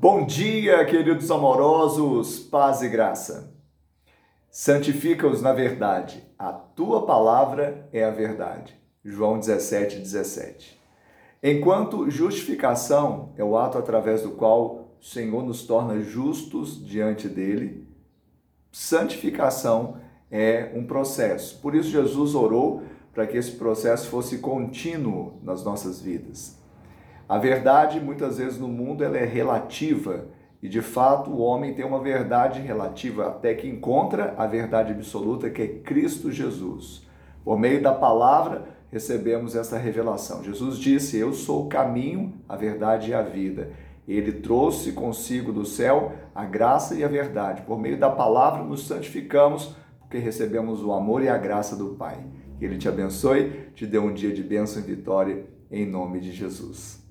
Bom dia, queridos amorosos, paz e graça. Santifica-os na verdade, a tua palavra é a verdade. João 17, 17. Enquanto justificação é o ato através do qual o Senhor nos torna justos diante dele, santificação é um processo. Por isso, Jesus orou para que esse processo fosse contínuo nas nossas vidas. A verdade, muitas vezes no mundo, ela é relativa e de fato o homem tem uma verdade relativa até que encontra a verdade absoluta que é Cristo Jesus. Por meio da palavra recebemos essa revelação. Jesus disse: Eu sou o caminho, a verdade e a vida. Ele trouxe consigo do céu a graça e a verdade. Por meio da palavra nos santificamos, porque recebemos o amor e a graça do Pai. Que Ele te abençoe, te dê um dia de bênção e vitória, em nome de Jesus.